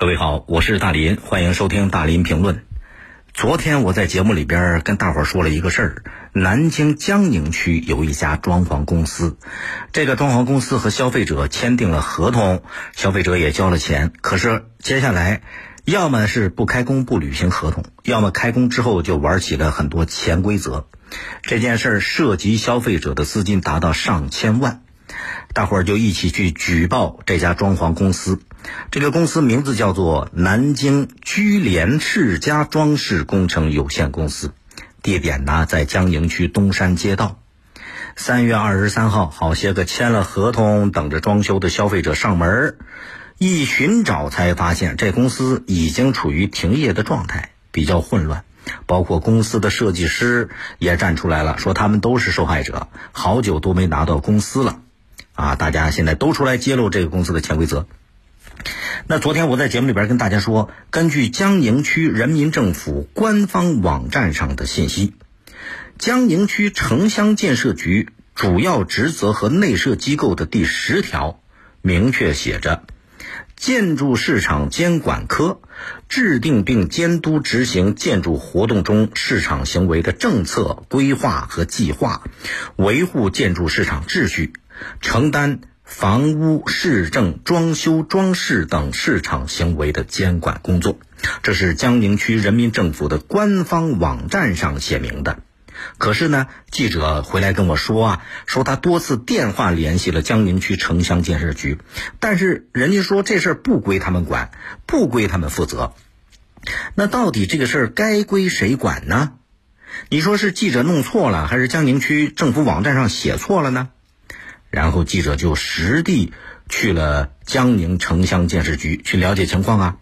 各位好，我是大林，欢迎收听大林评论。昨天我在节目里边跟大伙儿说了一个事儿：南京江宁区有一家装潢公司，这个装潢公司和消费者签订了合同，消费者也交了钱，可是接下来要么是不开工不履行合同，要么开工之后就玩起了很多潜规则。这件事儿涉及消费者的资金达到上千万，大伙儿就一起去举报这家装潢公司。这个公司名字叫做南京居联世家装饰工程有限公司，地点呢在江宁区东山街道。三月二十三号，好些个签了合同等着装修的消费者上门，一寻找才发现这公司已经处于停业的状态，比较混乱。包括公司的设计师也站出来了，说他们都是受害者，好久都没拿到工资了。啊，大家现在都出来揭露这个公司的潜规则。那昨天我在节目里边跟大家说，根据江宁区人民政府官方网站上的信息，江宁区城乡建设局主要职责和内设机构的第十条明确写着：建筑市场监管科制定并监督执行建筑活动中市场行为的政策规划和计划，维护建筑市场秩序，承担。房屋市政、装修、装饰等市场行为的监管工作，这是江宁区人民政府的官方网站上写明的。可是呢，记者回来跟我说啊，说他多次电话联系了江宁区城乡建设局，但是人家说这事儿不归他们管，不归他们负责。那到底这个事儿该归谁管呢？你说是记者弄错了，还是江宁区政府网站上写错了呢？然后记者就实地去了江宁城乡建设局去了解情况啊。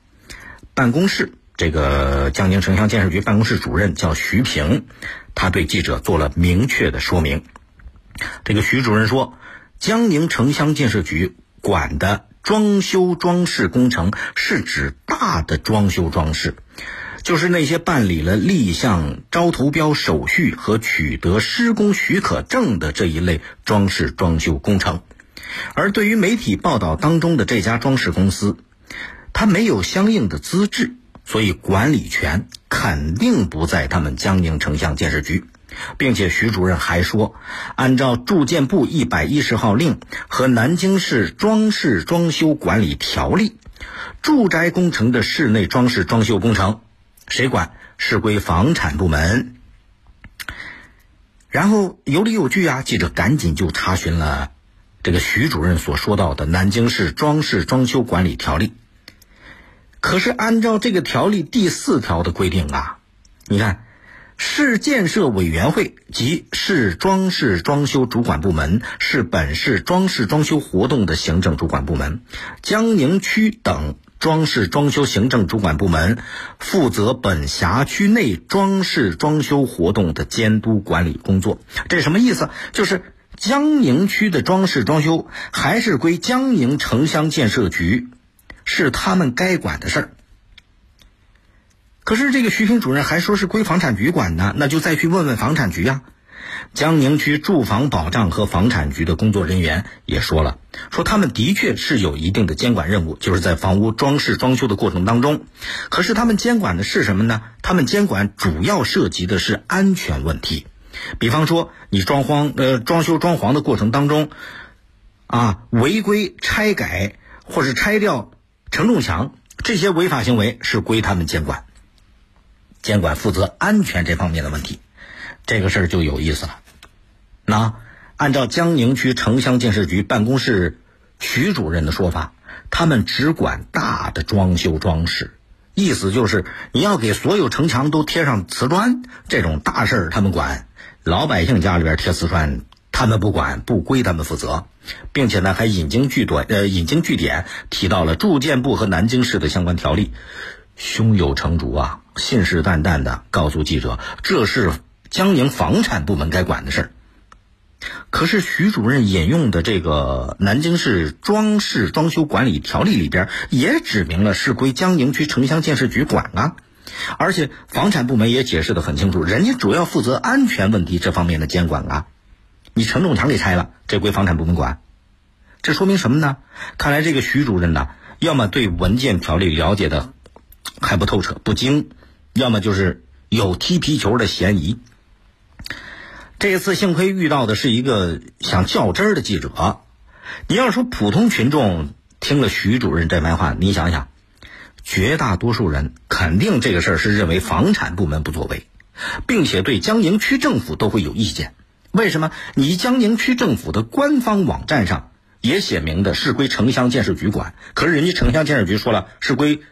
办公室这个江宁城乡建设局办公室主任叫徐平，他对记者做了明确的说明。这个徐主任说，江宁城乡建设局管的装修装饰工程是指大的装修装饰。就是那些办理了立项、招投标手续和取得施工许可证的这一类装饰装修工程，而对于媒体报道当中的这家装饰公司，它没有相应的资质，所以管理权肯定不在他们江宁城乡建设局，并且徐主任还说，按照住建部一百一十号令和南京市装饰装修管理条例，住宅工程的室内装饰装修工程。谁管是归房产部门，然后有理有据啊！记者赶紧就查询了这个徐主任所说到的《南京市装饰装修管理条例》。可是按照这个条例第四条的规定啊，你看，市建设委员会及市装饰装修主管部门是本市装饰装修活动的行政主管部门，江宁区等。装饰装修行政主管部门负责本辖区内装饰装修活动的监督管理工作。这什么意思？就是江宁区的装饰装修还是归江宁城乡建设局，是他们该管的事儿。可是这个徐平主任还说是归房产局管呢，那就再去问问房产局呀。江宁区住房保障和房产局的工作人员也说了，说他们的确是有一定的监管任务，就是在房屋装饰装修的过程当中。可是他们监管的是什么呢？他们监管主要涉及的是安全问题，比方说你装潢呃装修装潢的过程当中，啊违规拆改或是拆掉承重墙这些违法行为是归他们监管，监管负责安全这方面的问题。这个事儿就有意思了。那按照江宁区城乡建设局办公室徐主任的说法，他们只管大的装修装饰，意思就是你要给所有城墙都贴上瓷砖，这种大事儿他们管；老百姓家里边贴瓷砖，他们不管，不归他们负责，并且呢还引经据短，呃引经据典提到了住建部和南京市的相关条例，胸有成竹啊，信誓旦旦的告诉记者，这是。江宁房产部门该管的事儿，可是徐主任引用的这个《南京市装饰装修管理条例》里边也指明了是归江宁区城乡建设局管啊，而且房产部门也解释的很清楚，人家主要负责安全问题这方面的监管啊。你承重墙给拆了，这归房产部门管，这说明什么呢？看来这个徐主任呢要么对文件条例了解的还不透彻、不精，要么就是有踢皮球的嫌疑。这次幸亏遇到的是一个想较真儿的记者。你要说普通群众听了徐主任这番话，你想想，绝大多数人肯定这个事儿是认为房产部门不作为，并且对江宁区政府都会有意见。为什么？你江宁区政府的官方网站上也写明的是归城乡建设局管，可是人家城乡建设局说了是归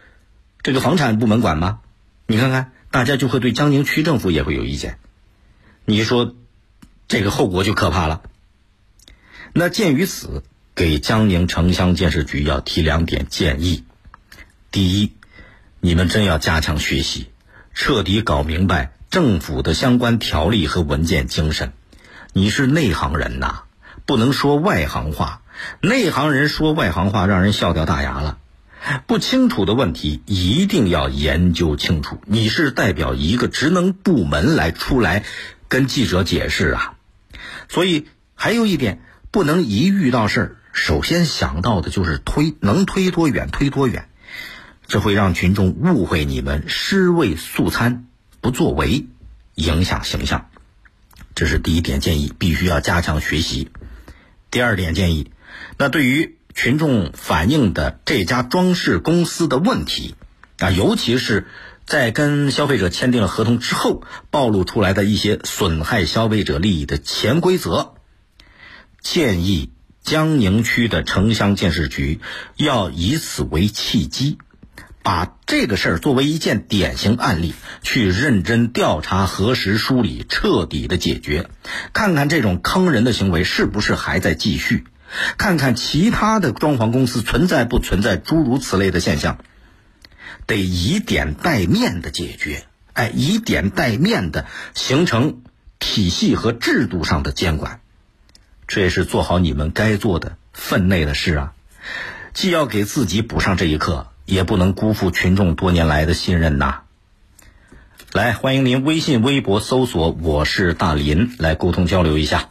这个房产部门管吗？你看看，大家就会对江宁区政府也会有意见。你说这个后果就可怕了。那鉴于此，给江宁城乡建设局要提两点建议：第一，你们真要加强学习，彻底搞明白政府的相关条例和文件精神。你是内行人呐，不能说外行话。内行人说外行话，让人笑掉大牙了。不清楚的问题一定要研究清楚。你是代表一个职能部门来出来跟记者解释啊，所以还有一点。不能一遇到事儿，首先想到的就是推，能推多远推多远，这会让群众误会你们尸位素餐，不作为，影响形象。这是第一点建议，必须要加强学习。第二点建议，那对于群众反映的这家装饰公司的问题啊，尤其是在跟消费者签订了合同之后，暴露出来的一些损害消费者利益的潜规则。建议江宁区的城乡建设局要以此为契机，把这个事儿作为一件典型案例，去认真调查、核实、梳理，彻底的解决。看看这种坑人的行为是不是还在继续？看看其他的装潢公司存在不存在诸如此类的现象？得以点带面的解决，哎，以点带面的形成体系和制度上的监管。这也是做好你们该做的分内的事啊！既要给自己补上这一课，也不能辜负群众多年来的信任呐。来，欢迎您微信、微博搜索“我是大林”来沟通交流一下。